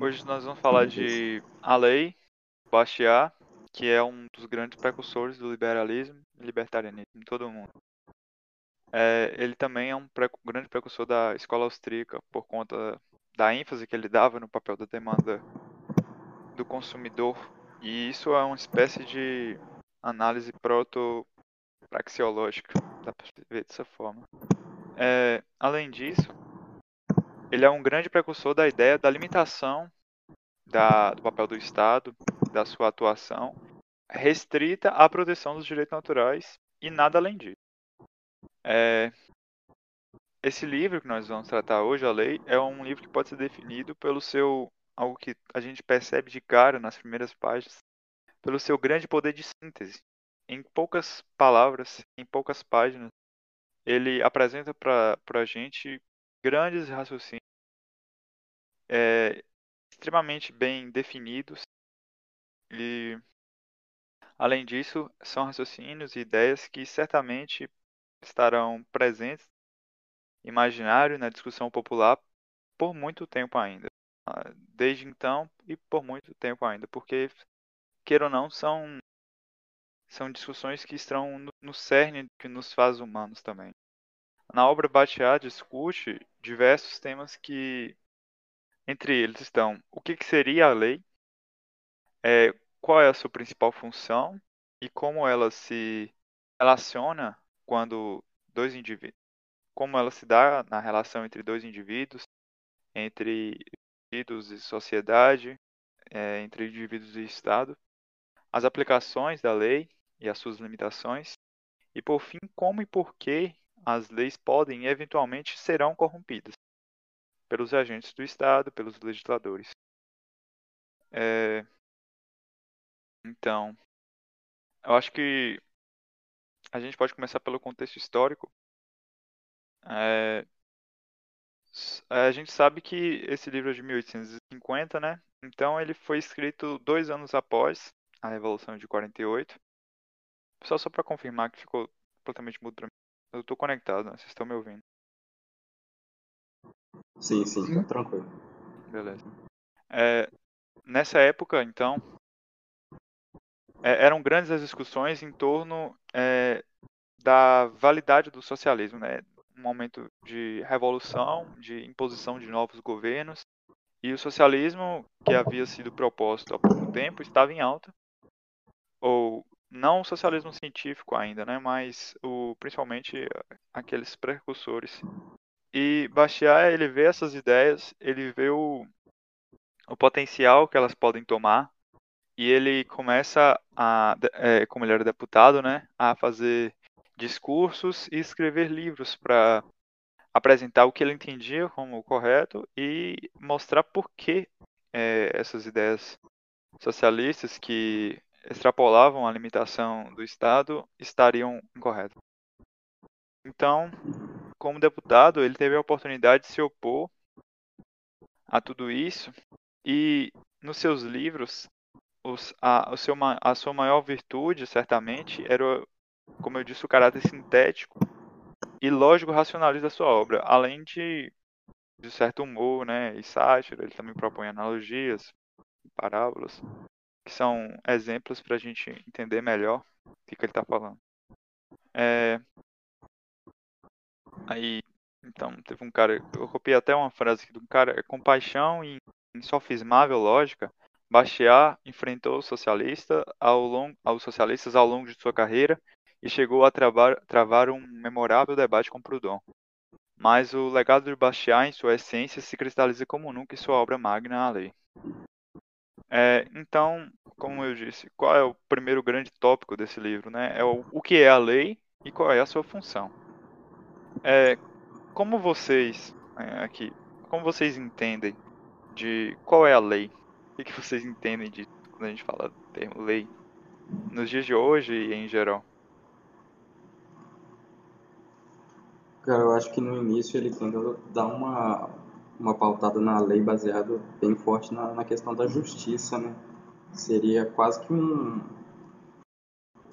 Hoje nós vamos falar de A Lei, Bastiat, que é um dos grandes precursores do liberalismo e libertarianismo em todo o mundo. É, ele também é um grande precursor da escola austríaca por conta da ênfase que ele dava no papel da demanda do consumidor. E isso é uma espécie de análise proto-praxeológica, dá para ver dessa forma. É, além disso, ele é um grande precursor da ideia da limitação da, do papel do Estado, da sua atuação, restrita à proteção dos direitos naturais e nada além disso. É, esse livro que nós vamos tratar hoje, a lei, é um livro que pode ser definido pelo seu algo que a gente percebe de cara nas primeiras páginas, pelo seu grande poder de síntese. Em poucas palavras, em poucas páginas, ele apresenta para a gente grandes raciocínios é, extremamente bem definidos e, além disso, são raciocínios e ideias que certamente estarão presentes imaginário na discussão popular por muito tempo ainda. Ah, desde então e por muito tempo ainda, porque, queira ou não, são, são discussões que estão no, no cerne que nos faz humanos também. Na obra Batiat discute diversos temas que, entre eles estão o que, que seria a lei, é, qual é a sua principal função? E como ela se relaciona quando dois indivíduos, como ela se dá na relação entre dois indivíduos, entre indivíduos e sociedade, é, entre indivíduos e Estado, as aplicações da lei e as suas limitações, e por fim, como e por que as leis podem e eventualmente serão corrompidas pelos agentes do Estado, pelos legisladores. É... Então, eu acho que a gente pode começar pelo contexto histórico. É... A gente sabe que esse livro é de 1850, né? Então ele foi escrito dois anos após a Revolução de 48. Só só para confirmar que ficou completamente mudo. Eu tô conectado, né? Vocês estão me ouvindo? Sim, sim, tá tranquilo. Beleza. É, nessa época, então, é, eram grandes as discussões em torno é, da validade do socialismo, né? Um momento de revolução, de imposição de novos governos, e o socialismo, que havia sido proposto há pouco tempo, estava em alta, ou não o socialismo científico ainda, né, mas o, principalmente aqueles precursores. E Bastiat, ele vê essas ideias, ele vê o, o potencial que elas podem tomar, e ele começa a, é, como ele era deputado, né, a fazer discursos e escrever livros para apresentar o que ele entendia como correto e mostrar por que é, essas ideias socialistas que extrapolavam a limitação do Estado estariam incorretas. Então, como deputado, ele teve a oportunidade de se opor a tudo isso e nos seus livros os, a, o seu, a sua maior virtude, certamente, era, como eu disse, o caráter sintético e lógico racionalista da sua obra, além de, de certo humor né, e sátira, ele também propõe analogias, parábolas que são exemplos para a gente entender melhor o que, que ele está falando. É... Aí, então, teve um cara, eu copiei até uma frase aqui de um cara, é compaixão e insofismável lógica, Bastiat enfrentou socialista ao long, aos socialistas ao longo de sua carreira e chegou a travar, travar um memorável debate com Proudhon. Mas o legado de Bastiat, em sua essência, se cristaliza como nunca em sua obra magna, A Lei. É, então, como eu disse, qual é o primeiro grande tópico desse livro? Né? É o, o que é a lei e qual é a sua função. É, como vocês é, aqui, como vocês entendem de qual é a lei? O que, vocês entendem de quando a gente fala do termo lei nos dias de hoje e em geral? Cara, eu acho que no início ele tenta dar uma uma pautada na lei baseado bem forte na, na questão da justiça, né? Seria quase que um,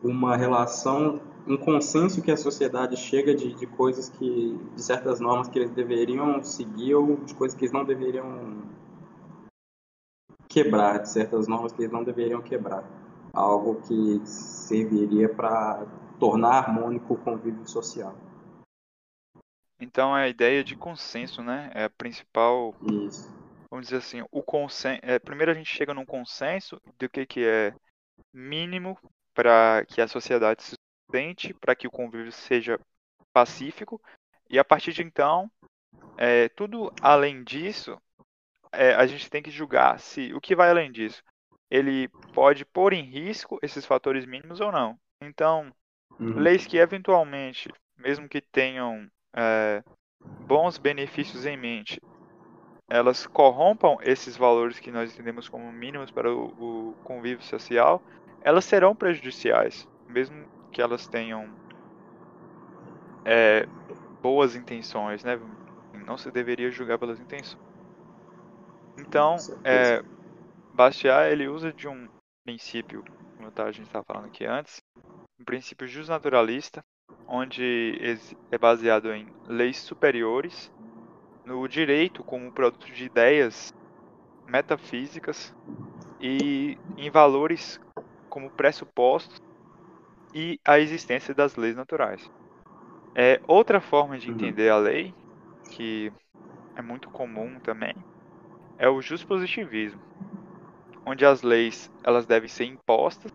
uma relação, um consenso que a sociedade chega de, de coisas que, de certas normas que eles deveriam seguir ou de coisas que eles não deveriam quebrar, de certas normas que eles não deveriam quebrar. Algo que serviria para tornar harmônico o convívio social. Então é a ideia de consenso, né? É a principal. Isso. Vamos dizer assim, o consenso. É, primeiro a gente chega num consenso do que, que é mínimo para que a sociedade se sustente, para que o convívio seja pacífico, e a partir de então, é, tudo além disso, é, a gente tem que julgar se o que vai além disso, ele pode pôr em risco esses fatores mínimos ou não. Então, uhum. leis que eventualmente, mesmo que tenham é, bons benefícios em mente, elas corrompam esses valores que nós entendemos como mínimos para o, o convívio social, elas serão prejudiciais, mesmo que elas tenham é, boas intenções, né? Não se deveria julgar pelas intenções. Então, é, Bastiat ele usa de um princípio, como a gente estava falando aqui antes, um princípio justnaturalista, onde é baseado em leis superiores, no direito como produto de ideias metafísicas e em valores como pressupostos e a existência das leis naturais. É, outra forma de uhum. entender a lei, que é muito comum também, é o positivismo, onde as leis elas devem ser impostas,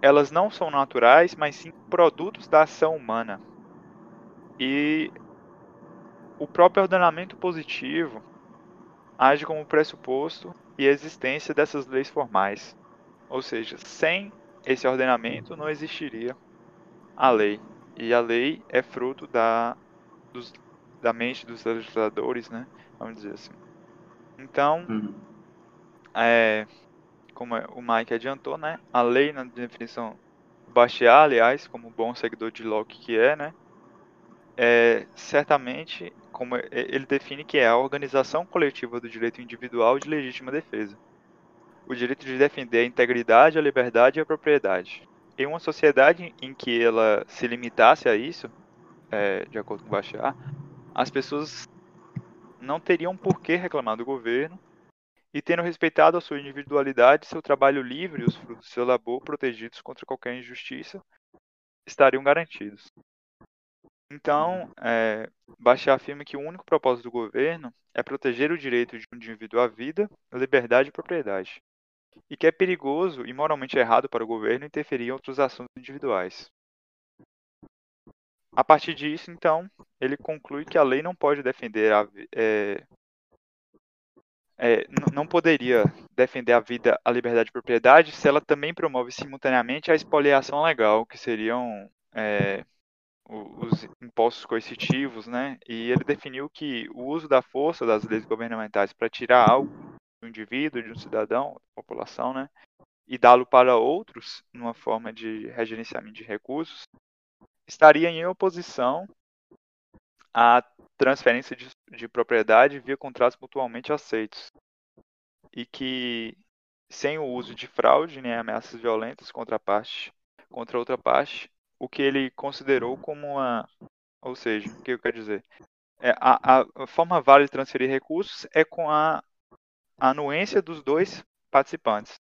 elas não são naturais, mas sim produtos da ação humana. E o próprio ordenamento positivo age como pressuposto e existência dessas leis formais. Ou seja, sem esse ordenamento não existiria a lei. E a lei é fruto da, dos, da mente dos legisladores, né? Vamos dizer assim. Então, uhum. é, como o Mike adiantou, né? A lei, na definição Bastiat, aliás, como bom seguidor de Locke que é, né? É, certamente, como ele define que é a organização coletiva do direito individual de legítima defesa. O direito de defender a integridade, a liberdade e a propriedade. Em uma sociedade em que ela se limitasse a isso, é, de acordo com Bachar, as pessoas não teriam por que reclamar do governo e tendo respeitado a sua individualidade, seu trabalho livre e os frutos do seu labor protegidos contra qualquer injustiça, estariam garantidos. Então, é, Bachar afirma que o único propósito do governo é proteger o direito de um indivíduo à vida, liberdade e propriedade e que é perigoso e moralmente errado para o governo interferir em outros assuntos individuais. A partir disso, então, ele conclui que a lei não pode defender a, é, é, não poderia defender a vida, a liberdade e propriedade se ela também promove simultaneamente a expoliação legal, que seriam é, os impostos coercitivos, né? E ele definiu que o uso da força das leis governamentais para tirar algo do indivíduo, de um cidadão, da população, né? E dá-lo para outros, numa forma de regerenciamento de recursos, estaria em oposição à transferência de, de propriedade via contratos mutuamente aceitos. E que, sem o uso de fraude nem ameaças violentas contra a parte, contra outra parte, o que ele considerou como uma. Ou seja, o que eu quero dizer? É, a, a forma válida de transferir recursos é com a a anuência dos dois participantes.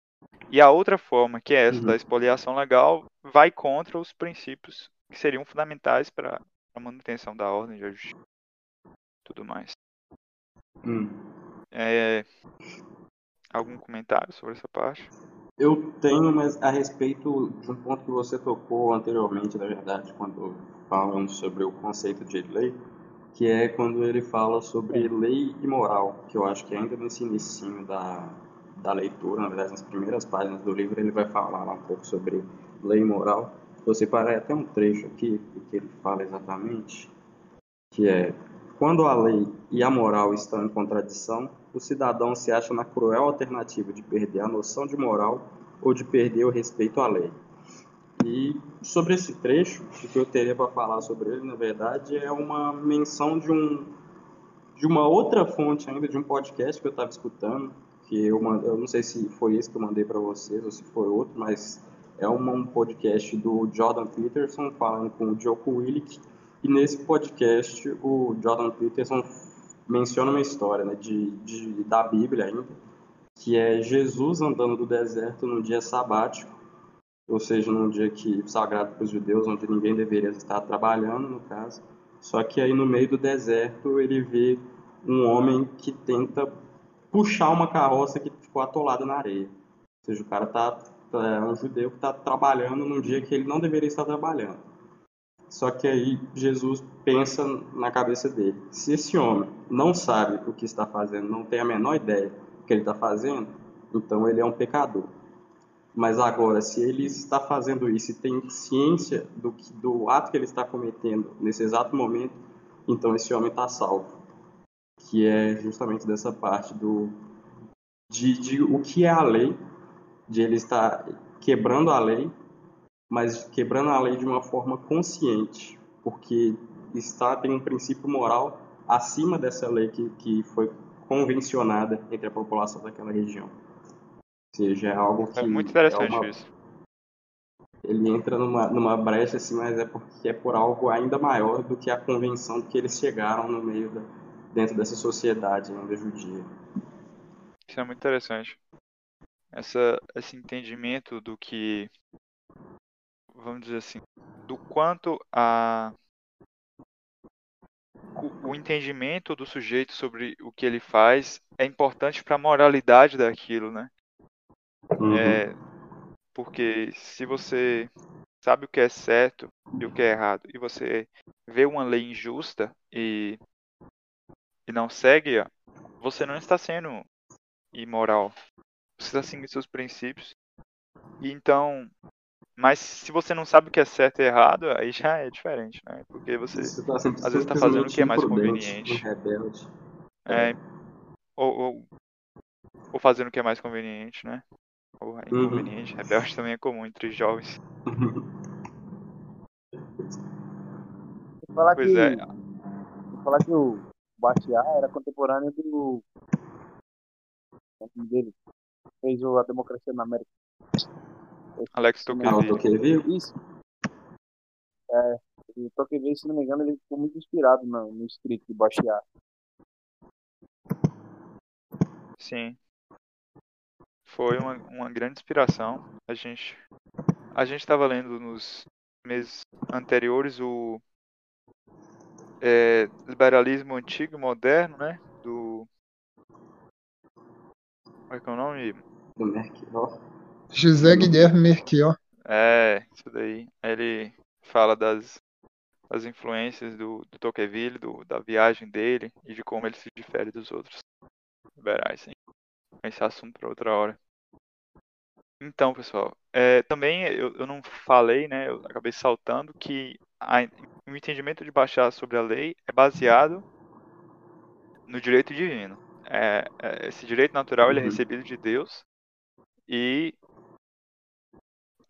E a outra forma, que é essa uhum. da expoliação legal, vai contra os princípios que seriam fundamentais para a manutenção da ordem de justiça tudo mais. Hum. É, algum comentário sobre essa parte? Eu tenho, mas a respeito de um ponto que você tocou anteriormente, na verdade, quando falamos sobre o conceito de lei, que é quando ele fala sobre lei e moral, que eu acho que ainda nesse início da, da leitura, na verdade nas primeiras páginas do livro, ele vai falar lá um pouco sobre lei e moral. Você parar até um trecho aqui, que ele fala exatamente, que é quando a lei e a moral estão em contradição, o cidadão se acha na cruel alternativa de perder a noção de moral ou de perder o respeito à lei. E sobre esse trecho, o que eu teria para falar sobre ele, na verdade, é uma menção de um de uma outra fonte ainda, de um podcast que eu estava escutando, que eu, eu não sei se foi esse que eu mandei para vocês ou se foi outro, mas é um podcast do Jordan Peterson falando com o Joko Willick, e nesse podcast o Jordan Peterson menciona uma história né, de, de, da Bíblia ainda, que é Jesus andando do deserto no dia sabático, ou seja, num dia que sagrado para os judeus, onde ninguém deveria estar trabalhando, no caso. Só que aí no meio do deserto ele vê um homem que tenta puxar uma carroça que ficou atolada na areia. Ou seja, o cara tá, tá é um judeu que está trabalhando num dia que ele não deveria estar trabalhando. Só que aí Jesus pensa na cabeça dele: se esse homem não sabe o que está fazendo, não tem a menor ideia do que ele está fazendo, então ele é um pecador. Mas agora, se ele está fazendo isso e tem ciência do, do ato que ele está cometendo nesse exato momento, então esse homem está salvo. Que é justamente dessa parte do de, de o que é a lei, de ele estar quebrando a lei mas quebrando a lei de uma forma consciente, porque está tem um princípio moral acima dessa lei que, que foi convencionada entre a população daquela região. Seja, é algo que. É muito interessante é uma... isso. Ele entra numa, numa brecha, assim, mas é porque é por algo ainda maior do que a convenção que eles chegaram no meio da, dentro dessa sociedade ainda judia. Isso é muito interessante. Essa, esse entendimento do que vamos dizer assim, do quanto a o, o entendimento do sujeito sobre o que ele faz é importante para a moralidade daquilo, né? Uhum. É, porque se você sabe o que é certo e o que é errado e você vê uma lei injusta e, e não segue, você não está sendo imoral. Você está seguindo seus princípios. E então mas se você não sabe o que é certo e errado, aí já é diferente, né? Porque você, você tá às vezes está fazendo o que é mais conveniente. Rebelde. É, ou, ou, ou, fazendo o que é mais conveniente, né? Ou é inconveniente. Uhum. Rebelde também é comum entre jovens. falar pois que, é. falar que o Bastiat era contemporâneo do. dele. Fez a democracia na América. Alex Tocqueville. Isso. É, o Tocqueville, se não me engano, ele ficou muito inspirado no, no escrito de Bastiat. Sim. Foi uma, uma grande inspiração. A gente a gente estava lendo nos meses anteriores o é, liberalismo antigo e moderno, né? Do. Como é que é o nome? Do Merkel. José Guilherme Merquior. É, isso daí. Ele fala das, das influências do, do Tocqueville, do, da viagem dele e de como ele se difere dos outros liberais. Hein? Esse assunto para outra hora. Então, pessoal, é, também eu, eu não falei, né? Eu acabei saltando que a, o entendimento de baixar sobre a lei é baseado no direito divino. É, é, esse direito natural ele é uhum. recebido de Deus e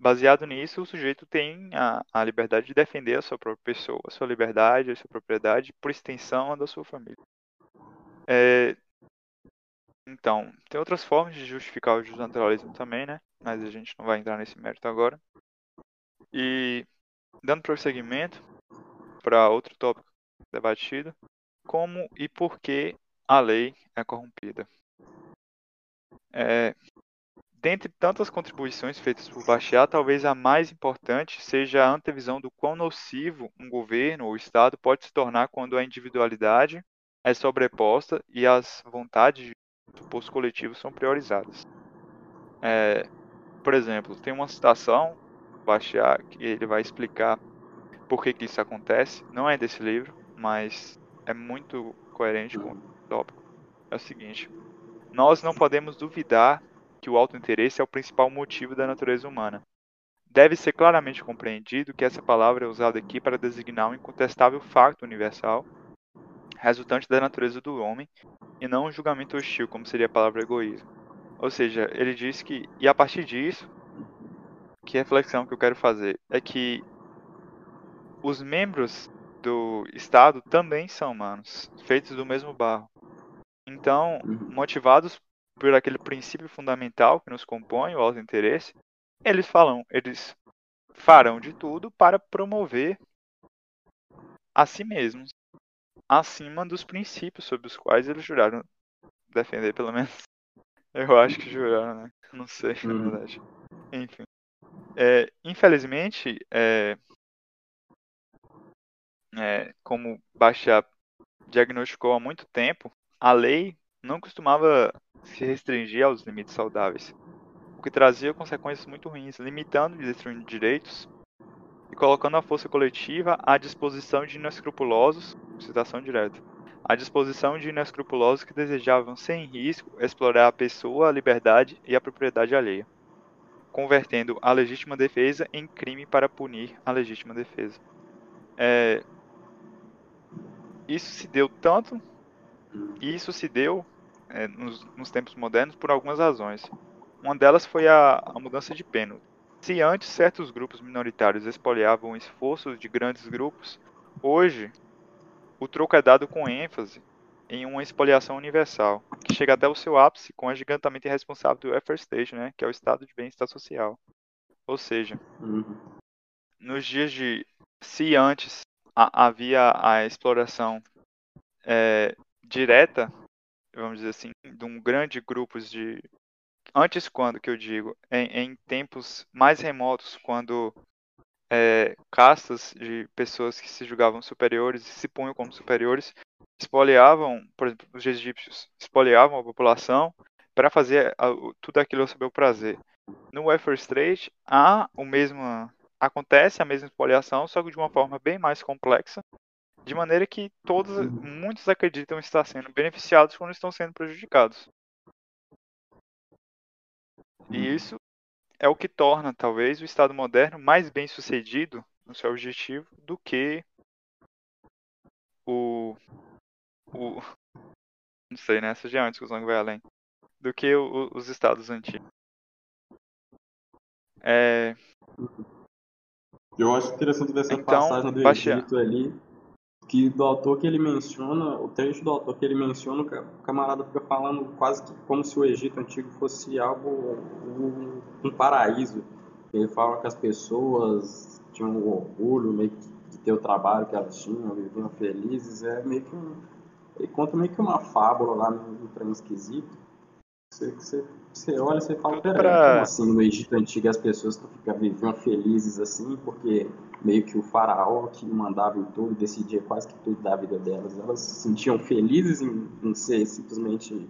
baseado nisso, o sujeito tem a, a liberdade de defender a sua própria pessoa, a sua liberdade, a sua propriedade, por extensão a da sua família. É, então, tem outras formas de justificar o justnaturalismo também, né? Mas a gente não vai entrar nesse mérito agora. E, dando prosseguimento para outro tópico debatido, como e por que a lei é corrompida. É, Dentre tantas contribuições feitas por Bastiat, talvez a mais importante seja a antevisão do quão nocivo um governo ou Estado pode se tornar quando a individualidade é sobreposta e as vontades do posto coletivo são priorizadas. É, por exemplo, tem uma citação Bastiat que ele vai explicar por que, que isso acontece. Não é desse livro, mas é muito coerente com o tópico. É o seguinte: nós não podemos duvidar que o autointeresse é o principal motivo da natureza humana. Deve ser claramente compreendido que essa palavra é usada aqui para designar um incontestável facto universal, resultante da natureza do homem, e não um julgamento hostil, como seria a palavra egoísmo. Ou seja, ele diz que, e a partir disso, que reflexão que eu quero fazer é que os membros do Estado também são humanos, feitos do mesmo barro. Então, uhum. motivados por aquele princípio fundamental que nos compõe, o auto-interesse, eles falam, eles farão de tudo para promover a si mesmos acima dos princípios sobre os quais eles juraram defender, pelo menos Eu acho que juraram, né? Não sei, na Uhum. verdade. Enfim. É, infelizmente, é, é, como Bachar diagnosticou há muito tempo, a lei não costumava se restringir aos limites saudáveis, o que trazia consequências muito ruins, limitando e destruindo direitos e colocando a força coletiva à disposição de inescrupulosos, citação direta, à disposição de inescrupulosos que desejavam sem risco explorar a pessoa, a liberdade e a propriedade alheia, convertendo a legítima defesa em crime para punir a legítima defesa. É, isso se deu tanto, e isso se deu é, nos, nos tempos modernos por algumas razões. Uma delas foi a, a mudança de pena. Se antes certos grupos minoritários expoliavam esforços de grandes grupos, hoje o troco é dado com ênfase em uma expoliação universal, que chega até o seu ápice com o agigantamento irresponsável do welfare state, né, que é o estado de bem-estar social. Ou seja, Uhum. nos dias de se antes a- havia a exploração é, direta, vamos dizer assim, de um grande grupos de antes quando que eu digo em, em tempos mais remotos quando é, castas de pessoas que se julgavam superiores e se punham como superiores espoliavam, por exemplo, os egípcios espoliavam a população para fazer o- tudo aquilo seu bel prazer. No welfare state há o mesmo acontece a mesma espoliação, só que de uma forma bem mais complexa, de maneira que todos, muitos acreditam estar sendo beneficiados quando estão sendo prejudicados. E isso é o que torna, talvez, o Estado moderno mais bem sucedido no seu objetivo do que o. o não sei, né? Essa já é uma discussão que vai além. Do que o- os Estados antigos. É, Eu acho interessante dessa Então, passagem do. Egito ali, que do autor que ele menciona, o trecho do autor que ele menciona, o ca- o camarada fica falando quase que como se o Egito antigo fosse algo, um, um paraíso. Ele fala que as pessoas tinham um orgulho meio que de ter o trabalho que elas tinham, viviam felizes, é meio que um, ele conta meio que uma fábula lá no, no trem esquisito. Você, você, você olha e você fala, peraí, pra- como assim no Egito Antigo as pessoas viviam felizes assim, porque meio que o faraó que mandava em tudo, decidia quase que tudo da vida delas, elas se sentiam felizes em, em ser simplesmente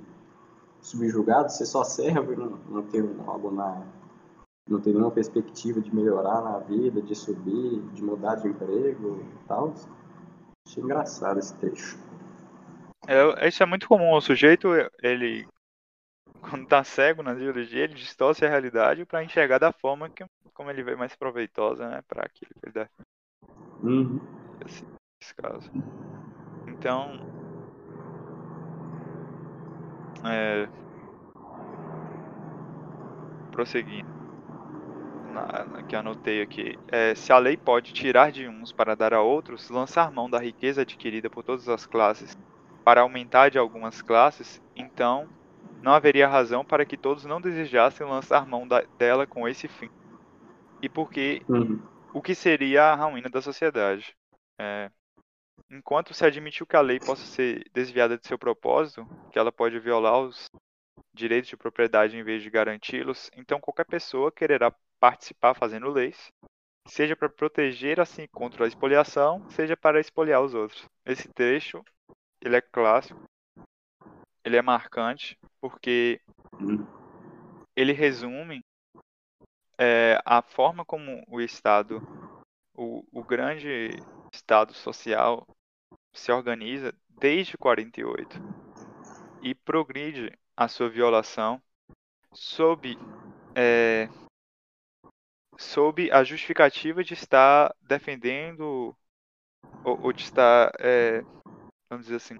subjugados, você só serve, não, não ter algo na... não ter nenhuma perspectiva de melhorar na vida, de subir, de mudar de emprego e tal. Achei engraçado esse trecho. é, isso é muito comum. O sujeito, ele. Quando tá cego na ideologia, ele distorce a realidade para enxergar da forma que, como ele vê mais proveitosa, né? Para aquilo que ele dá. Uhum. Assim, nesse caso. Então. É, prosseguindo. Na, na- que anotei aqui. É, se a lei pode tirar de uns para dar a outros, lançar mão da riqueza adquirida por todas as classes para aumentar de algumas classes, então não haveria razão para que todos não desejassem lançar mão da- dela com esse fim. E porque Uhum. o que seria a ruína da sociedade. É, enquanto se admitiu que a lei possa ser desviada de seu propósito, que ela pode violar os direitos de propriedade em vez de garanti-los, então qualquer pessoa quererá participar fazendo leis, seja para proteger assim contra a expoliação, seja para expoliar os outros. Esse trecho, ele é clássico, ele é marcante, porque Uhum. ele resume é, a forma como o Estado, o, o grande Estado social, se organiza desde 48 e progride a sua violação sob, é, sob a justificativa de estar defendendo ou, ou de estar, é, vamos dizer assim,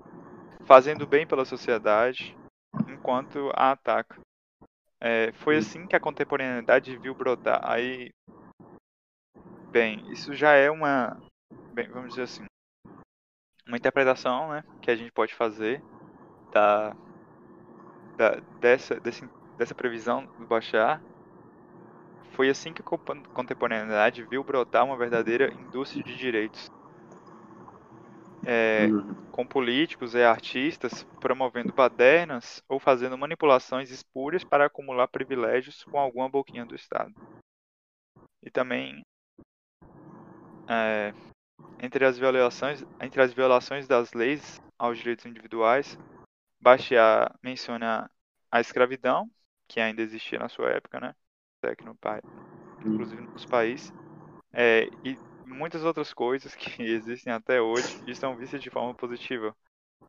fazendo bem pela sociedade enquanto a ataca. É, foi assim que a contemporaneidade viu brotar. Aí, bem, isso já é uma, bem, vamos dizer assim, uma interpretação, né, que a gente pode fazer da, da dessa, desse, dessa previsão do Bachar. Foi assim que a contemporaneidade viu brotar uma verdadeira indústria de direitos. É, Uhum. com políticos e artistas promovendo badernas ou fazendo manipulações espúrias para acumular privilégios com alguma boquinha do Estado. E também é, entre as violações entre as violações das leis aos direitos individuais, Bastiat menciona a escravidão, que ainda existia na sua época, né? Aqui no pai, inclusive nos países, é, e muitas outras coisas que existem até hoje e são vistas de forma positiva.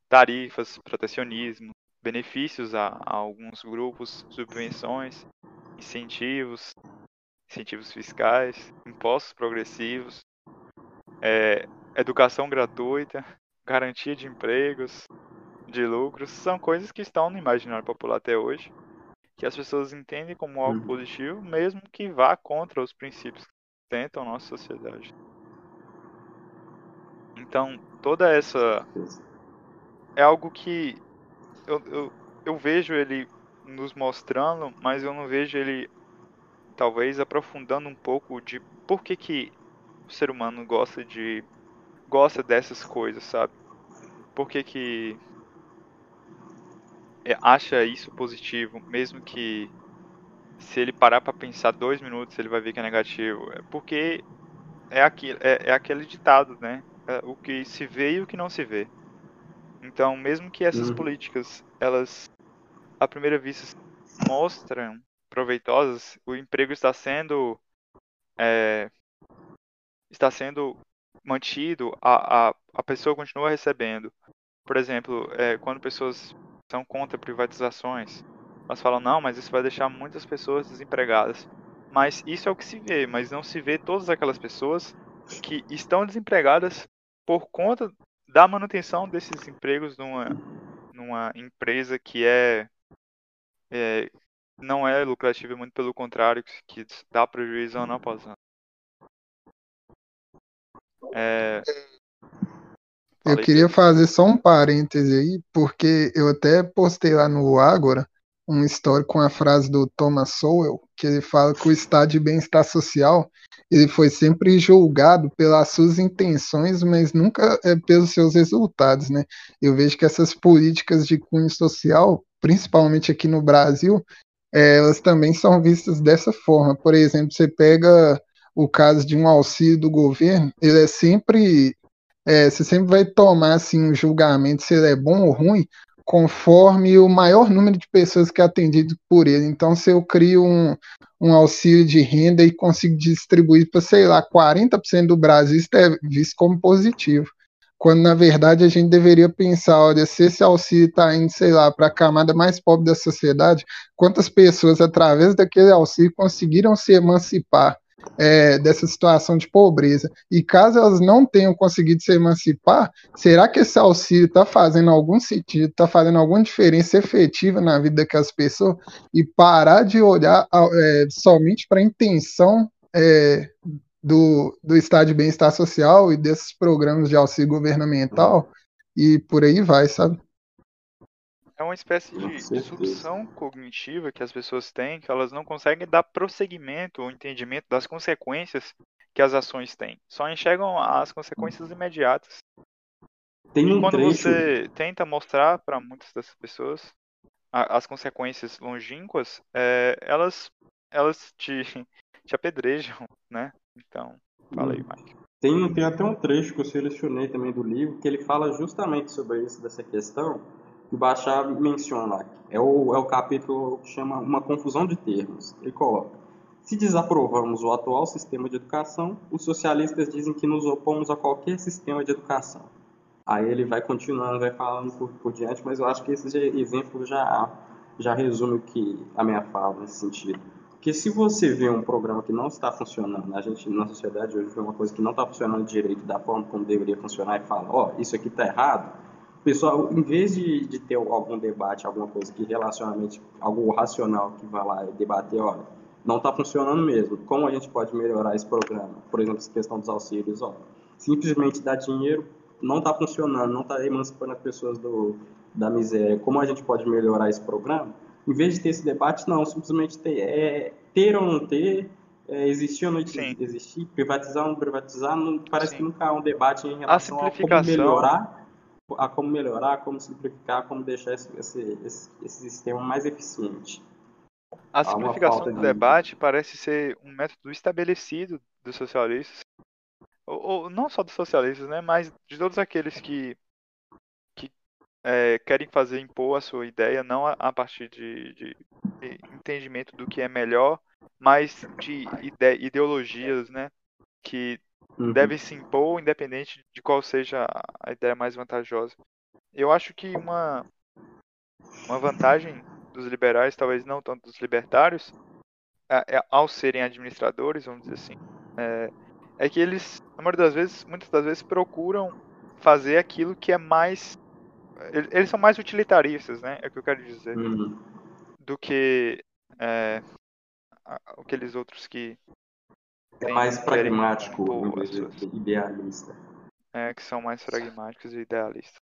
Tarifas, protecionismo, benefícios a, a alguns grupos, subvenções, incentivos, incentivos fiscais, impostos progressivos, é, educação gratuita, garantia de empregos, de lucros, são coisas que estão no imaginário popular até hoje, que as pessoas entendem como algo Uhum. positivo, mesmo que vá contra os princípios que sustentam a nossa sociedade. Então, toda essa é algo que eu, eu, eu vejo ele nos mostrando, mas eu não vejo ele talvez aprofundando um pouco de por que, que o ser humano gosta de gosta dessas coisas, sabe? Por que que é, acha isso positivo, mesmo que se ele parar para pensar dois minutos ele vai ver que é negativo, é porque é aquilo, é, é aquele ditado, né? É o que se vê e o que não se vê. Então, mesmo que essas Uhum. políticas, elas, à primeira vista, mostram proveitosas, o emprego está sendo é, está sendo mantido, a, a, a pessoa continua recebendo. Por exemplo, é, quando pessoas são contra privatizações, elas falam, não, mas isso vai deixar muitas pessoas desempregadas. Mas isso é o que se vê, mas não se vê todas aquelas pessoas que estão desempregadas por conta da manutenção desses empregos numa, numa empresa que é, é não é lucrativa, muito pelo contrário, que dá prejuízo ano após ano. É, Eu queria que- fazer só um parêntese aí, porque eu até postei lá no Ágora um story com a frase do Thomas Sowell, que ele fala que o estado de bem-estar social ele foi sempre julgado pelas suas intenções, mas nunca é, pelos seus resultados, né? Eu vejo que essas políticas de cunho social, principalmente aqui no Brasil, é, elas também são vistas dessa forma. Por exemplo, você pega o caso de um auxílio do governo, ele é sempre é, você sempre vai tomar assim, um julgamento se ele é bom ou ruim, conforme o maior número de pessoas que é atendido por ele. Então, se eu crio um, um auxílio de renda e consigo distribuir para, sei lá, 40% do Brasil, isso é visto como positivo. Quando, na verdade, a gente deveria pensar, olha, se esse auxílio está indo, sei lá, para a camada mais pobre da sociedade, quantas pessoas, através daquele auxílio, conseguiram se emancipar é, dessa situação de pobreza. E caso elas não tenham conseguido se emancipar, será que esse auxílio está fazendo algum sentido, está fazendo alguma diferença efetiva na vida daquelas pessoas? E parar de olhar é, somente para a intenção é, do, do estado de bem-estar social e desses programas de auxílio governamental e por aí vai, sabe? É uma espécie de disrupção cognitiva que as pessoas têm, que elas não conseguem dar prosseguimento ou entendimento das consequências que as ações têm. Só enxergam as consequências imediatas. Tem e um quando trecho... você tenta mostrar para muitas dessas pessoas a, as consequências longínquas, é, elas, elas te, te apedrejam, né? Então, fala aí, Mike. Tem, tem até um trecho que eu selecionei também do livro que ele fala justamente sobre isso, dessa questão que o Bachar menciona. É o, é o capítulo que chama Uma Confusão de Termos. Ele coloca: Se desaprovamos o atual sistema de educação, os socialistas dizem que nos opomos a qualquer sistema de educação. Aí ele vai continuando, vai falando por, por diante, mas eu acho que esse exemplo já, já resume o que a minha fala nesse sentido. Porque se você vê um programa que não está funcionando, a gente na sociedade hoje vê uma coisa que não está funcionando direito da forma como deveria funcionar e fala, ó, oh, isso aqui está errado, pessoal, em vez de, de ter algum debate, alguma coisa que relacionamente, algo racional que vai lá e debater, olha, não está funcionando mesmo, como a gente pode melhorar esse programa? Por exemplo, essa questão dos auxílios, ó, simplesmente dar dinheiro não está funcionando, não está emancipando as pessoas do, da miséria, como a gente pode melhorar esse programa? Em vez de ter esse debate, não, simplesmente ter, é, ter ou não ter, é, existir ou não existir, privatizar ou não privatizar, não, parece Sim. que nunca há um debate em relação a como simplificação- melhorar, a como melhorar, como simplificar, como deixar esse, esse, esse, esse sistema mais eficiente. A simplificação do de- debate parece ser um método estabelecido dos socialistas, ou, ou não só dos socialistas, né, mas de todos aqueles que, que é, querem fazer impor a sua ideia, não a, a partir de, de- de entendimento do que é melhor, mas de ide- ideologias, né, que Uhum. devem se impor independente de qual seja a- ideia mais vantajosa. Eu acho que uma, uma vantagem dos liberais, talvez não tanto dos libertários, é- é- ao serem administradores, vamos dizer assim, é, é que eles, na maioria das vezes, muitas das vezes procuram fazer aquilo que é mais. ele- Eles são mais utilitaristas, né? É o que eu quero dizer. Uhum. Do que é, aqueles outros que. É mais pragmático impor em as vez suas- de idealista. é, que são mais pragmáticos e idealistas.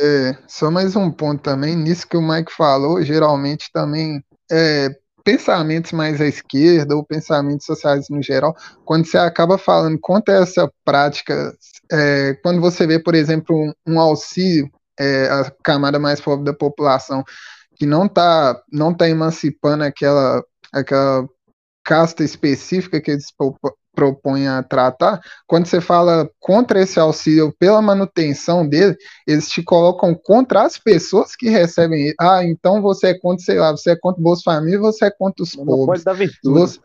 É, só mais um ponto também, nisso que o Mike falou, geralmente também é, pensamentos mais à esquerda ou pensamentos sociais no geral, quando você acaba falando contra essa prática, é, quando você vê, por exemplo, um, um auxílio é, à camada mais pobre da população que não está não tá emancipando aquela, aquela casta específica que eles pro- propõem a tratar, quando você fala contra esse auxílio pela manutenção dele, eles te colocam contra as pessoas que recebem ele. Ah, então você é contra, sei lá, você é contra o Bolsa Família, você é contra os Monopólio pobres. da virtude. Você-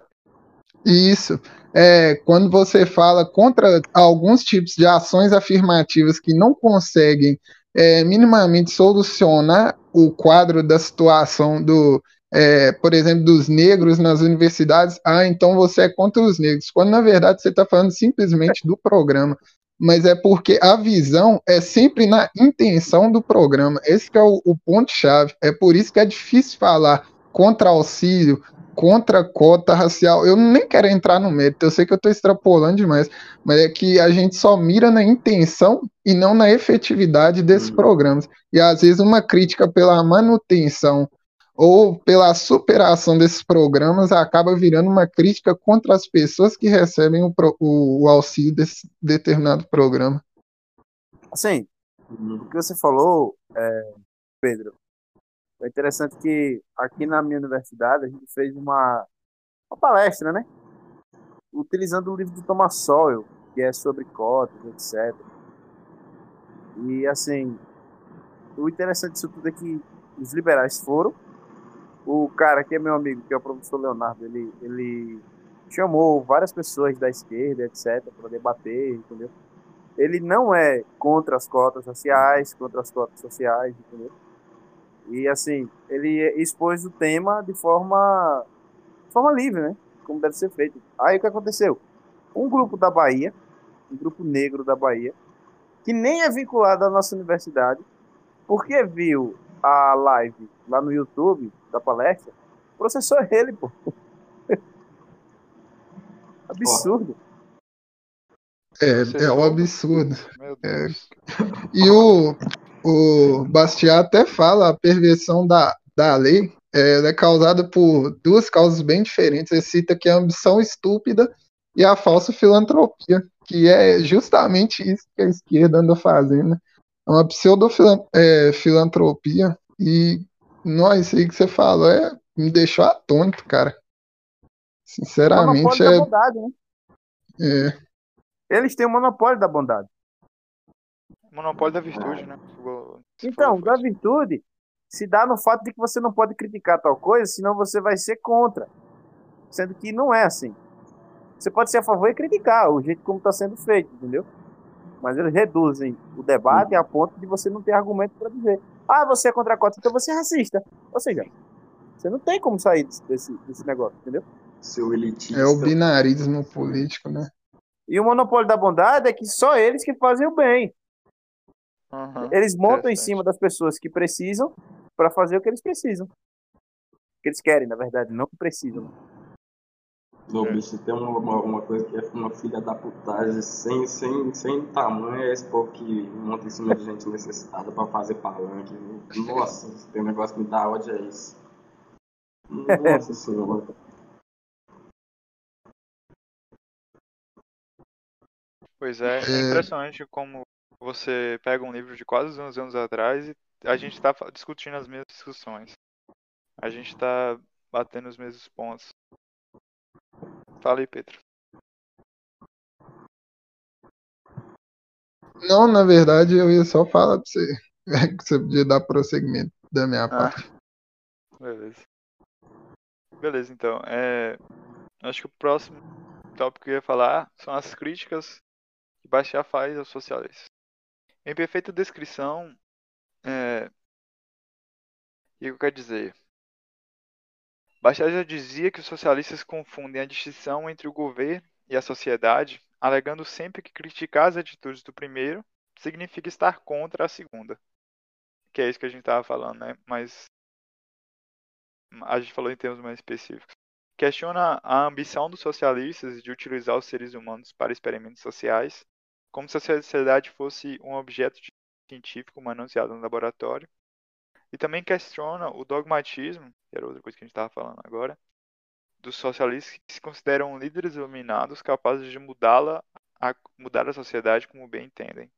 Isso. É, quando você fala contra alguns tipos de ações afirmativas que não conseguem é, minimamente solucionar o quadro da situação do, é, por exemplo, dos negros nas universidades, ah, então você é contra os negros, quando na verdade você está falando simplesmente do programa. Mas é porque a visão é sempre na intenção do programa. Esse é o, o ponto-chave. É por isso que é difícil falar contra auxílio, contra cota racial. Eu nem quero entrar no mérito, eu sei que eu estou extrapolando demais, mas é que a gente só mira na intenção e não na efetividade desses Uhum. programas. E às vezes uma crítica pela manutenção ou pela superação desses programas acaba virando uma crítica contra as pessoas que recebem o, o- o auxílio desse determinado programa. Uhum. o que você falou, é, Pedro, é interessante que aqui na minha universidade a gente fez uma, uma palestra, né? Utilizando o livro do Thomas Sowell, que é sobre cotas, etc. E assim, o interessante disso tudo é que os liberais foram. O cara que é meu amigo, que é o professor Leonardo, ele, ele chamou várias pessoas da esquerda, etc., para debater, entendeu? Ele não é contra as cotas raciais, contra as cotas sociais, entendeu? E assim, ele expôs o tema de forma, de forma livre, né? Como deve ser feito. Aí o que aconteceu? Um grupo da Bahia, um grupo negro da Bahia, que nem é vinculado à nossa universidade, porque viu a live lá no YouTube da palestra, processou ele, pô. Absurdo. É, é um absurdo. Deus. E o, o Bastiat até fala a perversão da, da lei é, ela é causada por duas causas bem diferentes. Ele cita que é a ambição estúpida e a falsa filantropia, que é justamente isso que a esquerda anda fazendo. É uma pseudo-filantropia. E nós, isso aí que você falou é, me deixou atônito, cara. Sinceramente, monopólio da é, bondade, né? é, Eles têm o monopólio da bondade. Monopólio da virtude, né? Você Então, da virtude se dá no fato de que você não pode criticar tal coisa, senão você vai ser contra. Sendo que não é assim. Você pode ser a favor e criticar o jeito como está sendo feito, entendeu? Mas eles reduzem o debate a ponto de você não ter argumento para dizer: ah, você é contra a cota, então você é racista. Ou seja, você não tem como sair desse, desse negócio, entendeu? Seu elitista. é o binarismo político, né? E o monopólio da bondade é que só eles que fazem o bem. Aham, Eles montam em cima das pessoas que precisam para fazer o que eles precisam. O que eles querem, na verdade, não que precisam. O bicho é. tem uma, uma coisa que é uma filha da putagem sem, sem, sem tamanho, é esse povo que monta em cima de gente necessitada pra fazer palanque. Nossa, tem um negócio que me dá ódio, é isso. Nossa senhora. Pois é, é, é impressionante como você pega um livro de quase 11 anos atrás e a gente está discutindo as mesmas discussões. A gente está batendo os mesmos pontos. Fala aí, Pedro. Não, na verdade, eu ia só falar pra você que você podia dar prosseguimento da minha Ah, parte. beleza. Beleza, então. É, acho que o próximo tópico que eu ia falar são as críticas que Bastiat faz aos socialistas. Em perfeita descrição, é, o que eu quero dizer? Bastiat já dizia que os socialistas confundem a distinção entre o governo e a sociedade, alegando sempre que criticar as atitudes do primeiro significa estar contra a segunda. Que é isso que a gente estava falando, né? Mas a gente falou em termos mais específicos. Questiona a ambição dos socialistas de utilizar os seres humanos para experimentos sociais, como se a sociedade fosse um objeto científico manuseado no laboratório. E também questiona o dogmatismo, que era outra coisa que a gente estava falando agora, dos socialistas que se consideram líderes iluminados capazes de mudá-la, a mudar a sociedade como bem entendem.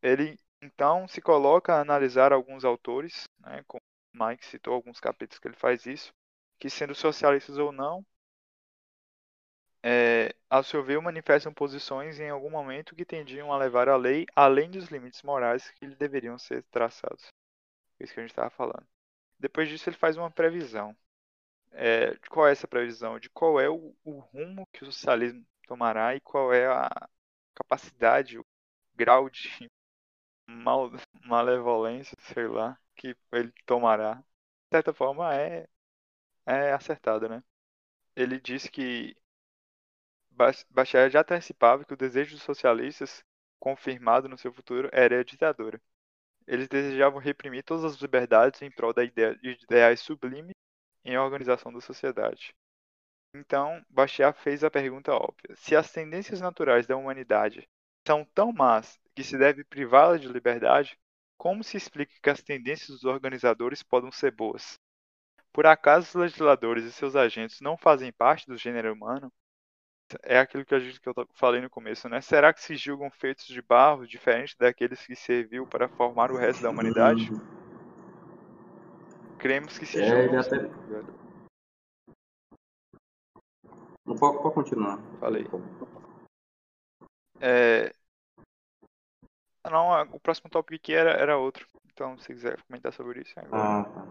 Ele então se coloca a analisar alguns autores, né, como Mike citou alguns capítulos que ele faz isso, que sendo socialistas ou não, é, ao seu ver, manifestam posições em algum momento que tendiam a levar a lei além dos limites morais que lhe deveriam ser traçados. É isso que a gente estava falando. Depois disso, ele faz uma previsão. É, de qual é essa previsão? De qual é o, o rumo que o socialismo tomará e qual é a capacidade, o grau de mal, malevolência, sei lá, que ele tomará. De certa forma, é, é acertado, né? Ele disse que Bastiat já antecipava que o desejo dos socialistas, confirmado no seu futuro, era a ditadura. Eles desejavam reprimir todas as liberdades em prol da ideia de ideais sublimes em organização da sociedade. Então, Bastiat fez a pergunta óbvia: se as tendências naturais da humanidade são tão más que se deve privá-la de liberdade, como se explica que as tendências dos organizadores podem ser boas? Por acaso os legisladores e seus agentes não fazem parte do gênero humano? É aquilo que, a gente, que eu falei no começo, né? Será que se julgam feitos de barro diferente daqueles que serviu para formar o resto da humanidade? Cremos que se É, julgam. ele até- Não pode, pode continuar. Falei. É... Não, o próximo tópico aqui era, era outro. Então, se quiser comentar sobre isso, é agora. Ah, tá.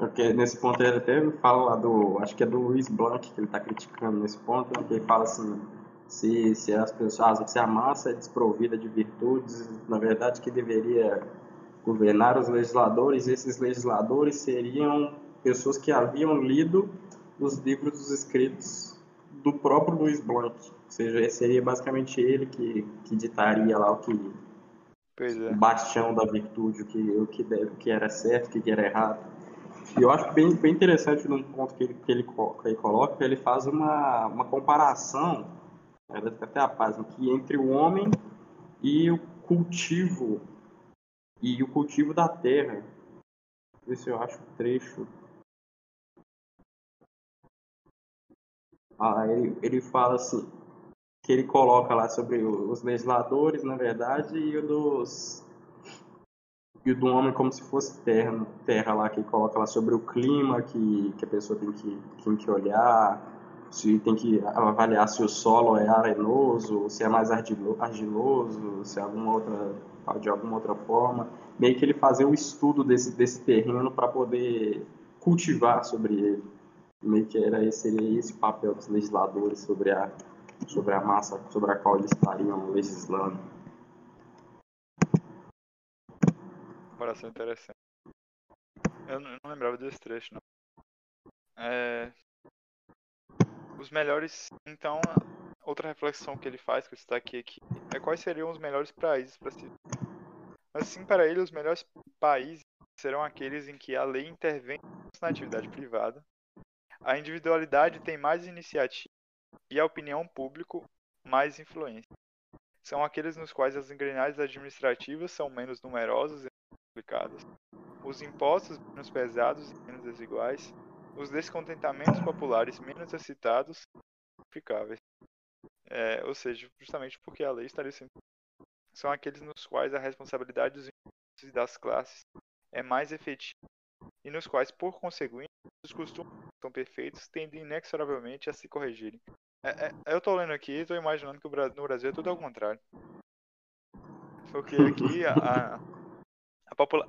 Porque nesse ponto ele até fala lá do. Acho que é do Luiz Blanc que ele está criticando nesse ponto, que ele fala assim, se, se as pessoas, se a massa é desprovida de virtudes, na verdade que deveria governar os legisladores, esses legisladores seriam pessoas que haviam lido os livros dos escritos do próprio Luiz Blanc. Ou seja, seria basicamente ele que, que ditaria lá o que Pois é. o bastião da virtude, o que, o que, deve, o que era certo, o que era errado. E eu acho bem, bem interessante num ponto que ele, que ele, que ele coloca, ele faz uma, uma comparação, né, até a página, que entre o homem e o cultivo, e o cultivo da terra. Ver se eu acho o trecho. Ah, ele, ele fala assim, que ele coloca lá sobre os legisladores, na verdade, e dos e o do homem como se fosse terra, terra lá que coloca lá sobre o clima que, que a pessoa tem que, tem que olhar, se tem que avaliar se o solo é arenoso, se é mais argiloso, se é alguma outra de alguma outra forma, meio que ele fazer um estudo desse desse terreno para poder cultivar sobre ele. Meio que era esse seria esse papel dos legisladores sobre a sobre a massa sobre a qual eles estariam legislando. Comparação interessante. Eu não, eu não lembrava desse trecho, não. É... Os melhores. Então, outra reflexão que ele faz, que destaquei aqui, é quais seriam os melhores países para se. Assim, para ele, os melhores países serão aqueles em que a lei intervém na atividade privada, a individualidade tem mais iniciativa e a opinião pública mais influência. São aqueles nos quais as engrenagens administrativas são menos numerosas os impostos menos pesados e menos desiguais, os descontentamentos populares menos excitados e justificáveis. É, ou seja, justamente porque a lei estabelecendo são aqueles nos quais a responsabilidade dos indivíduos e das classes é mais efetiva e nos quais, por conseguinte, os costumes são perfeitos tendem inexoravelmente a se corrigirem. É, é, eu estou lendo aqui e estou imaginando que no Brasil é tudo ao contrário. Porque aqui a,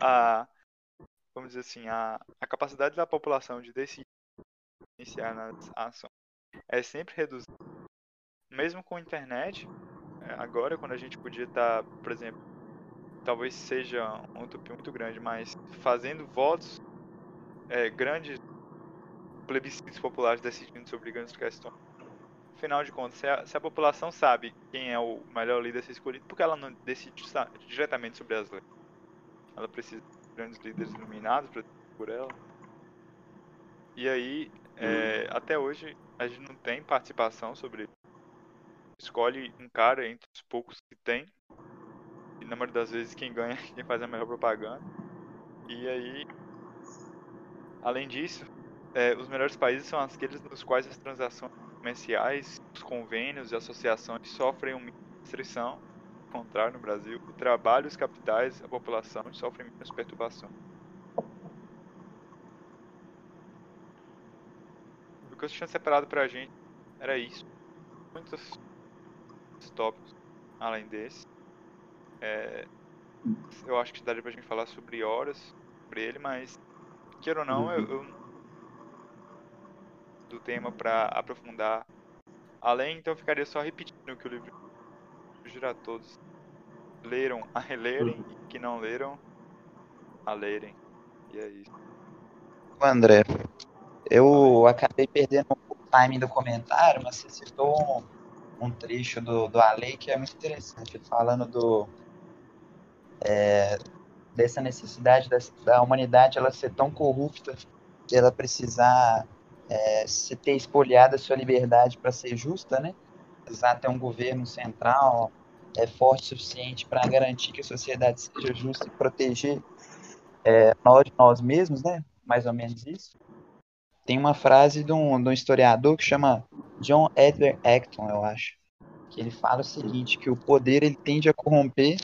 a, a vamos dizer assim, a, a capacidade da população de decidir iniciar nas ações é sempre reduzida. Mesmo com a internet, é, agora quando a gente podia estar, por exemplo, talvez seja um utopia muito grande, mas fazendo votos é, grandes plebiscitos populares decidindo sobre grandes questões. Afinal de contas, se a, se a população sabe quem é o melhor líder a ser escolhido, porque ela não decide diretamente sobre as leis? Ela precisa de grandes líderes iluminados por ela. E aí, é, até hoje, a gente não tem participação sobre. Escolhe um cara entre os poucos que tem. E na maioria das vezes, quem ganha é quem faz a melhor propaganda. E aí, além disso, é, os melhores países são aqueles nos quais as transações comerciais, os convênios e associações sofrem uma restrição. Ao contrário, no Brasil, o trabalho, os capitais, a população sofrem menos perturbação. O que eu tinha separado pra gente era isso. Muitos tópicos além desse. É, eu acho que daria pra gente falar sobre horas sobre ele, mas queira ou não, eu, eu do tema para aprofundar além, então ficaria só repetindo o que o livro sugiro a todos leram a relerem uhum. e que não leram a lerem. E é isso. André, eu acabei perdendo o timing do comentário, mas você citou um, um trecho do, do Ale que é muito interessante, falando do é, dessa necessidade da, da humanidade ela ser tão corrupta que ela precisar é, se ter espoliado a sua liberdade para ser justa, né? Ter um governo central é, forte o suficiente para garantir que a sociedade seja justa e proteger é, nós, nós mesmos, né? Mais ou menos isso. Tem uma frase de um, de um historiador que chama John Edward Acton, eu acho, que ele fala o seguinte, que o poder ele tende a corromper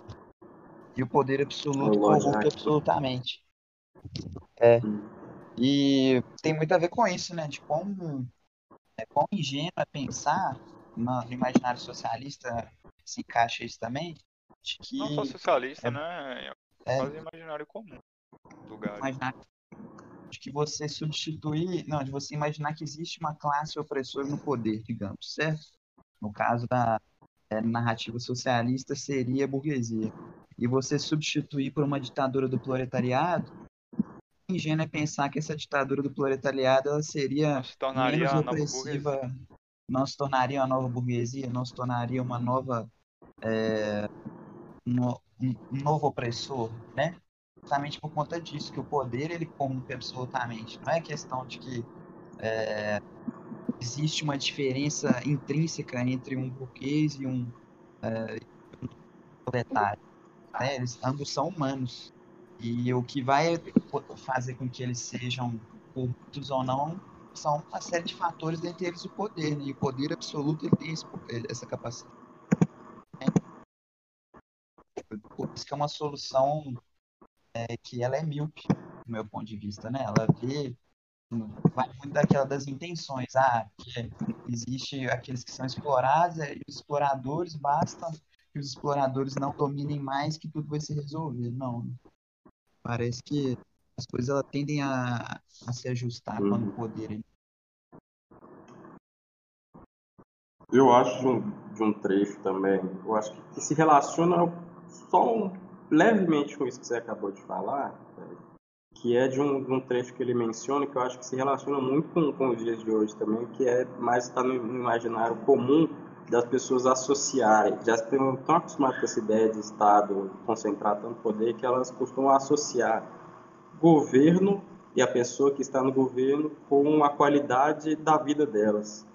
e o poder absoluto corrompe absolutamente. É. E tem muito a ver com isso, né? De como é quão ingênuo é pensar no, imaginário socialista se encaixa isso também. De que, Não só socialista, é, né? É quase imaginário comum. Lugar. Imaginário de que você substituir, não, de você imaginar que existe uma classe opressora no poder, digamos, certo? No caso da é, narrativa socialista seria a burguesia. E você substituir por uma ditadura do proletariado ingênuo é pensar que essa ditadura do proletariado seria menos opressiva, não se tornaria uma nova burguesia, não se tornaria uma nova é, no, um novo opressor, né? Justamente por conta disso, que o poder ele corrompe absolutamente. Não é questão de que é, existe uma diferença intrínseca entre um burguês e um, é, proletário. Né? Eles ambos são humanos. E o que vai fazer com que eles sejam corruptos ou não são uma série de fatores, dentre eles o poder, né? E o poder absoluto ele tem esse, essa capacidade. Por isso que é uma solução é, que ela é míope, do meu ponto de vista, né? Ela vê vai muito daquela das intenções, ah, que existe aqueles que são explorados e os exploradores bastam que os exploradores não dominem mais que tudo vai se resolver. Não, Parece que as coisas elas tendem a, a se ajustar uhum. quando o poder. Eu acho de um, de um trecho também, eu acho que, que se relaciona só um, levemente com isso que você acabou de falar, que é de um, de um, trecho que ele menciona, que eu acho que se relaciona muito com, com os dias de hoje também, que é mais está no imaginário comum das pessoas associarem, já estão tão acostumadas com essa ideia de Estado concentrar tanto poder que elas costumam associar governo e a pessoa que está no governo com a qualidade da vida delas.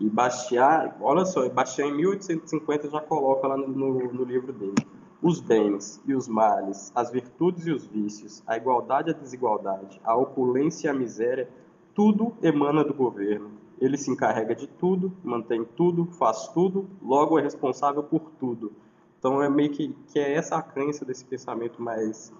E Bastiat, olha só, Bastiat em 1850 já coloca lá no, no, livro dele os bens e os males, as virtudes e os vícios, a igualdade e a desigualdade, a opulência e a miséria, tudo emana do governo ele se encarrega de tudo, mantém tudo, faz tudo, logo é responsável por tudo. Então é meio que, que é essa a crença desse pensamento mais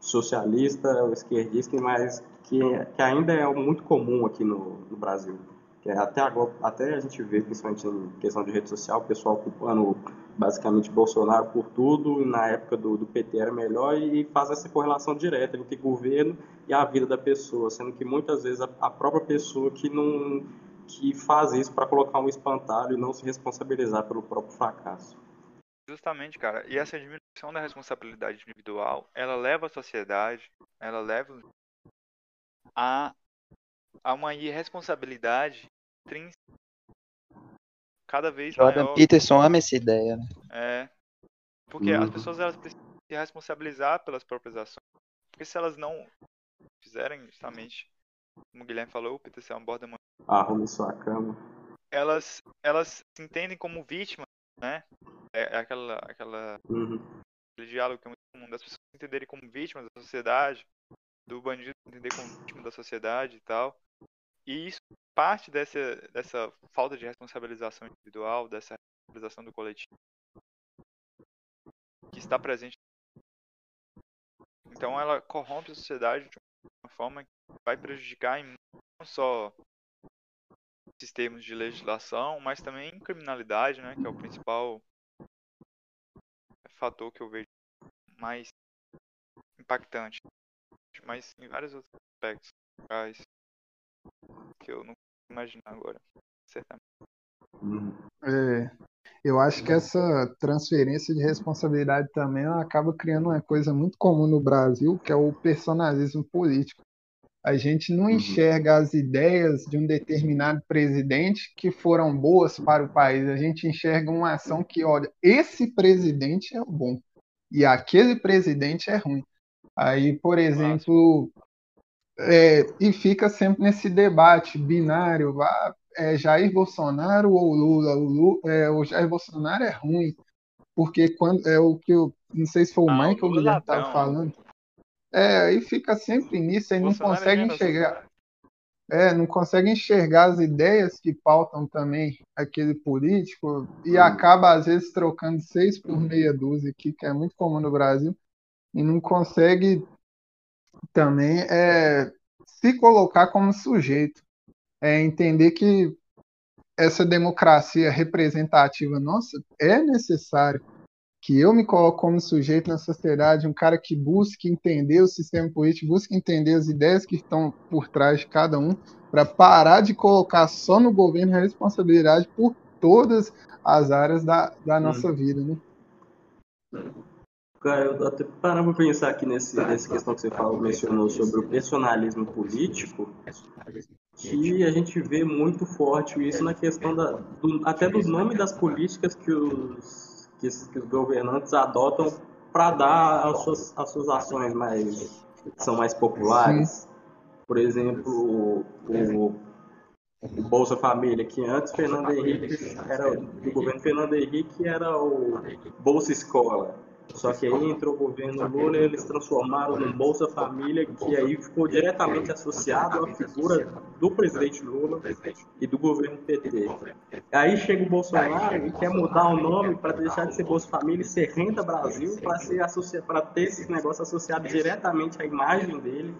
socialista, esquerdista, mas que, que ainda é muito comum aqui no, no Brasil. Que é até agora, até a gente vê, principalmente em questão de rede social, o pessoal culpando basicamente Bolsonaro por tudo, na época do, do PT era melhor, e faz essa correlação direta entre governo e a vida da pessoa, sendo que muitas vezes a, a própria pessoa que não que faz isso para colocar um espantalho e não se responsabilizar pelo próprio fracasso. Justamente, cara. E essa diminuição da responsabilidade individual, ela leva a sociedade, ela leva a, uma irresponsabilidade cada vez Jordan maior. Peterson ama essa ideia, né? É. Porque Uhum. as pessoas elas precisam se responsabilizar pelas próprias ações. Porque se elas não fizerem justamente, como o Guilherme falou, o Peterson aborda muito, Arrume sua cama. elas, elas se entendem como vítimas, né? É, é aquela, aquela Uhum. aquele diálogo que é muito comum das pessoas se entenderem como vítimas da sociedade, do bandido se entender como vítima da sociedade e tal. E isso parte dessa, dessa falta de responsabilização individual, dessa responsabilização do coletivo, que está presente. Então ela corrompe a sociedade de uma forma que vai prejudicar em não só sistemas de legislação, mas também em criminalidade, né, que é o principal fator que eu vejo mais impactante, mas em vários outros aspectos que eu não imaginar agora, certamente. É, eu acho que essa transferência de responsabilidade também acaba criando uma coisa muito comum no Brasil, que é o personalismo político. A gente não Uhum. enxerga as ideias de um determinado presidente que foram boas para o país. A gente enxerga uma ação que, olha, esse presidente é o bom e aquele presidente é ruim. Aí, por exemplo, é, e fica sempre nesse debate binário, ah, é Jair Bolsonaro ou Lula? O, Lu- é, o Jair Bolsonaro é ruim, porque quando é o que eu não sei se foi o Ah, o Michael Lula é Guilherme estava falando. É, aí fica sempre nisso, aí não é consegue enxergar, é, não consegue enxergar as ideias que pautam também aquele político e acaba às vezes trocando seis por meia dúzia aqui, que é muito comum no Brasil, e não consegue também é, se colocar como sujeito, é entender que essa democracia representativa nossa é necessária, que eu me coloco como sujeito na sociedade, um cara que busque entender o sistema político, busque entender as ideias que estão por trás de cada um, para parar de colocar só no governo a responsabilidade por todas as áreas da, da nossa vida, né? Cara, eu até parando pra pensar aqui nesse, nessa questão que você falou, mencionou sobre o personalismo político, que a gente vê muito forte isso na questão da, do- até dos nomes das políticas que os, que, esses- que os governantes adotam para dar as suas, as suas ações mais são mais populares. Por exemplo, o, o Bolsa Família, que antes Fernando Henrique era do governo Fernando Henrique era o Bolsa Escola. Só que aí entrou o governo Lula e eles transformaram no Bolsa Família, que aí ficou diretamente associado à figura do presidente Lula e do governo PT. Aí chega o Bolsonaro e quer mudar o nome para deixar de ser Bolsa Família e ser Renda Brasil, para ser associa- para ter esse negócio associado diretamente à imagem dele,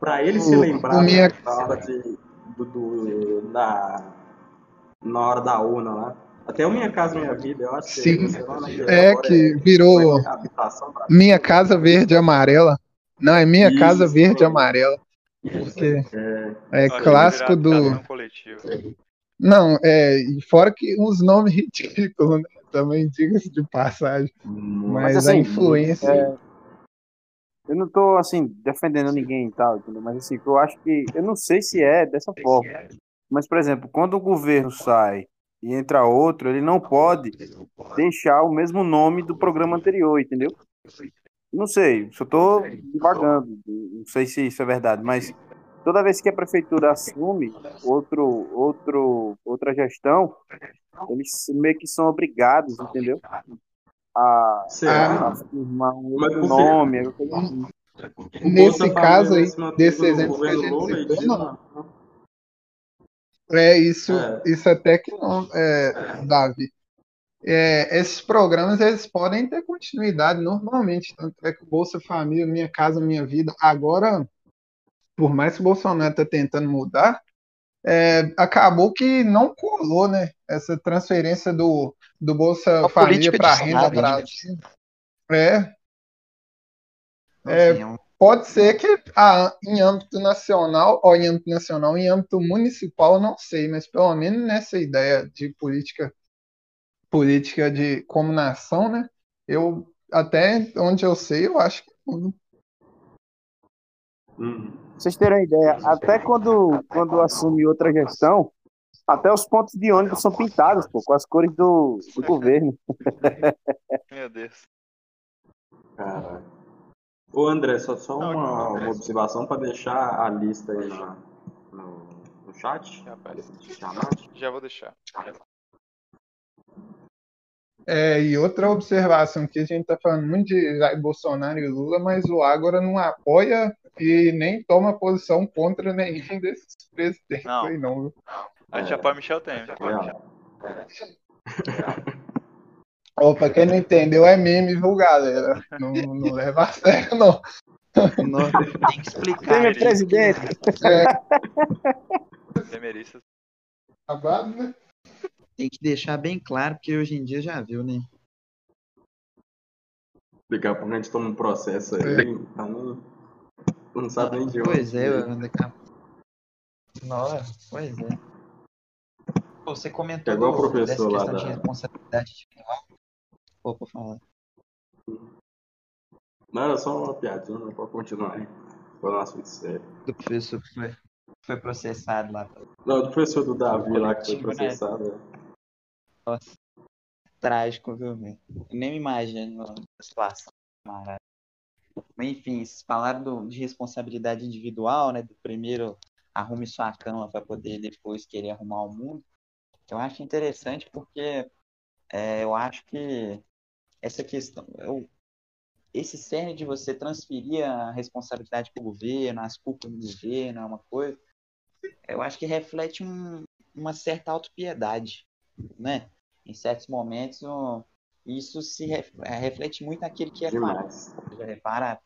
para ele se lembrar minha- na hora de, do, do- da, na hora da urna lá. Até o Minha Casa Minha Vida, eu acho que Sim. lá na É que virou habitação pra- Minha Casa Verde e Amarela. Não, é Minha Isso, Casa Verde e. Amarela. Porque É, é que clássico do. Não, é. Fora que uns nomes ridículos, né? Também diga-se de passagem. Mas, a assim, influência. é, eu não tô, assim, defendendo ninguém e tal? Mas, assim, eu acho que, eu não sei se é dessa forma. Mas, por exemplo, quando o governo sai e entra outro, ele não pode deixar o mesmo nome do programa anterior, entendeu? Não sei, só tô divagando, não sei se isso é verdade, mas toda vez que a prefeitura assume outro, outro, outra gestão, eles meio que são obrigados, entendeu? A, será? a firmar um outro nome, assim. Nesse caso aí, desse exemplo que a gente citou, não. É isso, É. isso até que não, é, Davi. É, esses programas eles podem ter continuidade normalmente, tanto é que o Bolsa Família, Minha Casa Minha Vida, agora, por mais que o Bolsonaro está tentando mudar, é, acabou que não colou, né? Essa transferência do, do Bolsa Uma Família para renda né? Brasil. É, É, assim, é um- Pode ser que ah, em âmbito nacional, ou em âmbito nacional, em âmbito municipal, não sei, mas pelo menos nessa ideia de política, política de como nação, né? Eu até onde eu sei, eu acho que Uhum. Pra vocês terem uma ideia, até quando, quando assume outra gestão, até os pontos de ônibus são pintados, pô, com as cores do, do governo. Meu Deus. Caralho. Ô André, só, só Não, uma, não, uma observação para deixar a lista aí na, no, no chat. Já vou deixar. É, e outra observação que a gente está falando muito de Jair Bolsonaro e Lula, mas o Ágora não apoia e nem toma posição contra nenhum desses presidentes Não. aí, não. viu? A gente apoia Michel Temer. Real. Ó, pra quem não entendeu, é meme, viu, galera? Não, não leva a sério, não. Não, tem que explicar. Temer gente. presidente. Temeristas. Acabado, né? Tem que deixar bem claro, porque hoje em dia já viu, né? Daqui a pouco a gente toma um processo aí, então não sabe nem de onde. Pois é, daqui a... Nossa, pois é. Você comentou É igual o professor dessa lá questão de da- responsabilidade individual. Por falar. Não, era só uma piadinha, não pode continuar aí. Foi um assunto sério. Do professor que foi, foi processado lá. Não, do professor do Davi lá que foi né? processado. é. Nossa. Trágico, viu, velho? Nem me imagino a situação, camarada. Enfim, vocês falaram do- de responsabilidade individual, né? Do primeiro arrume sua cama para poder depois querer arrumar o mundo. Eu acho interessante porque é, eu acho que essa questão, esse cerne de você transferir a responsabilidade para o governo, as culpas do governo, é uma coisa, eu acho que reflete um- uma certa autopiedade, né? Em certos momentos, isso se ref- é, reflete muito naquele que é Demais. já repara,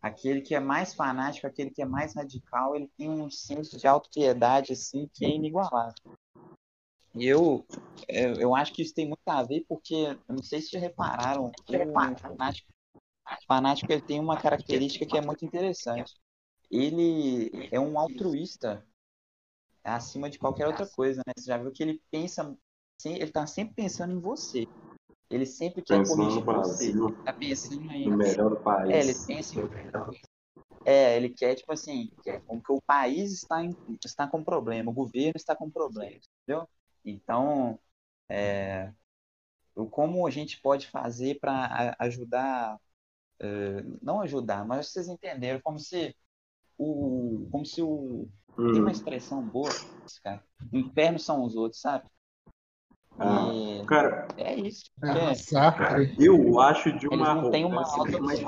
aquele que é mais fanático, aquele que é mais radical, ele tem um senso de autopiedade assim que é inigualável. E eu, eu, eu acho que isso tem muito a ver porque, eu não sei se já repararam, o fanático, o fanático ele tem uma característica que é muito interessante. Ele é um altruísta acima de qualquer outra coisa, né? Você já viu que ele pensa, ele tá sempre pensando em você. Ele sempre quer Pensando corrigir no você. Brasil, Tá pensando em no melhor país. é, ele pensa É, ele quer, tipo assim, quer como que o país está, em- está com problema, o governo está com problema, entendeu? Então, é, o- como a gente pode fazer para ajudar, é, não ajudar, mas vocês entenderam, como se o, como se o, tem uma Hum. expressão boa, cara, o inferno são os outros, sabe? Ah, E Cara, é isso, É, porque massacre. eu acho de uma têm uma arrogância, mas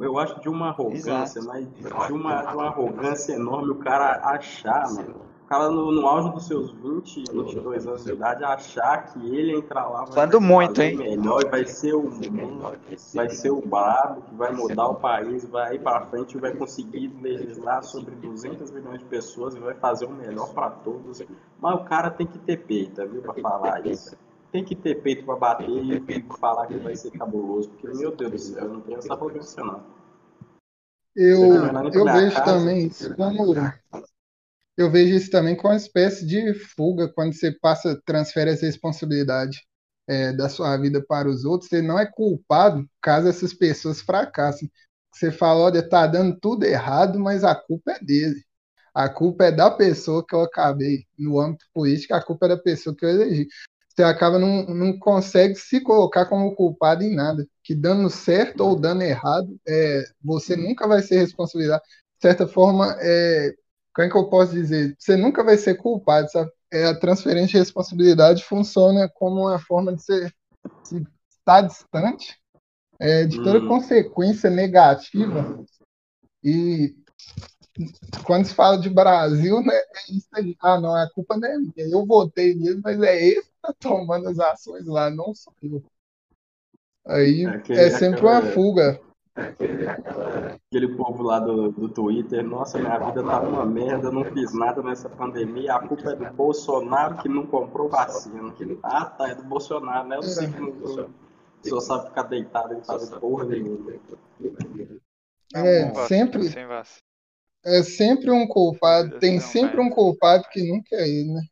eu acho de uma arrogância, Exato. mas de uma, de uma arrogância enorme o cara achar, mano. O cara no, no auge dos seus 20, 22 anos de idade, achar que ele entrar lá vai Falando muito, hein? melhor e vai ser o vai ser o brabo que vai mudar o país, vai ir pra frente e vai conseguir legislar sobre 200 milhões de pessoas e vai fazer o melhor pra todos. Mas o cara tem que ter peito, viu, pra falar isso. Tem que ter peito pra bater e falar que vai ser cabuloso, porque, meu Deus do céu, eu não tenho essa arrogância, não. Eu, na eu vejo casa. também isso como. Eu vejo isso também como uma espécie de fuga quando você passa, transfere essa responsabilidade é, da sua vida para os outros. Você não é culpado caso essas pessoas fracassem. Você fala, olha, tá dando tudo errado, mas a culpa é dele. A culpa é da pessoa que eu acabei no âmbito político, a culpa é da pessoa que eu elegi. Você acaba não, não consegue se colocar como culpado em nada. Que dando certo ou dando errado, é, você nunca vai ser responsabilidade. De certa forma, é, como é que eu posso dizer? Você nunca vai ser culpado, sabe? É, a transferência de responsabilidade funciona como uma forma de você se estar distante é, de toda Hum. consequência negativa e quando se fala de Brasil, né, é isso aí. Ah, não, a culpa não é minha. Eu votei nele, mas é ele que tá tomando as ações lá, não sou eu. Aí Aquele- é sempre uma fuga. Aquele povo lá do, do Twitter, nossa, minha vida tá uma merda, eu não fiz nada nessa pandemia, a culpa é do Bolsonaro que não comprou vacina. Ah, tá, é do Bolsonaro, né? Eu sei que não, só sabe ficar deitado e fazer porra nenhuma. É, sempre, é sempre um culpado. Tem sempre é. um culpado que nunca é ele, né?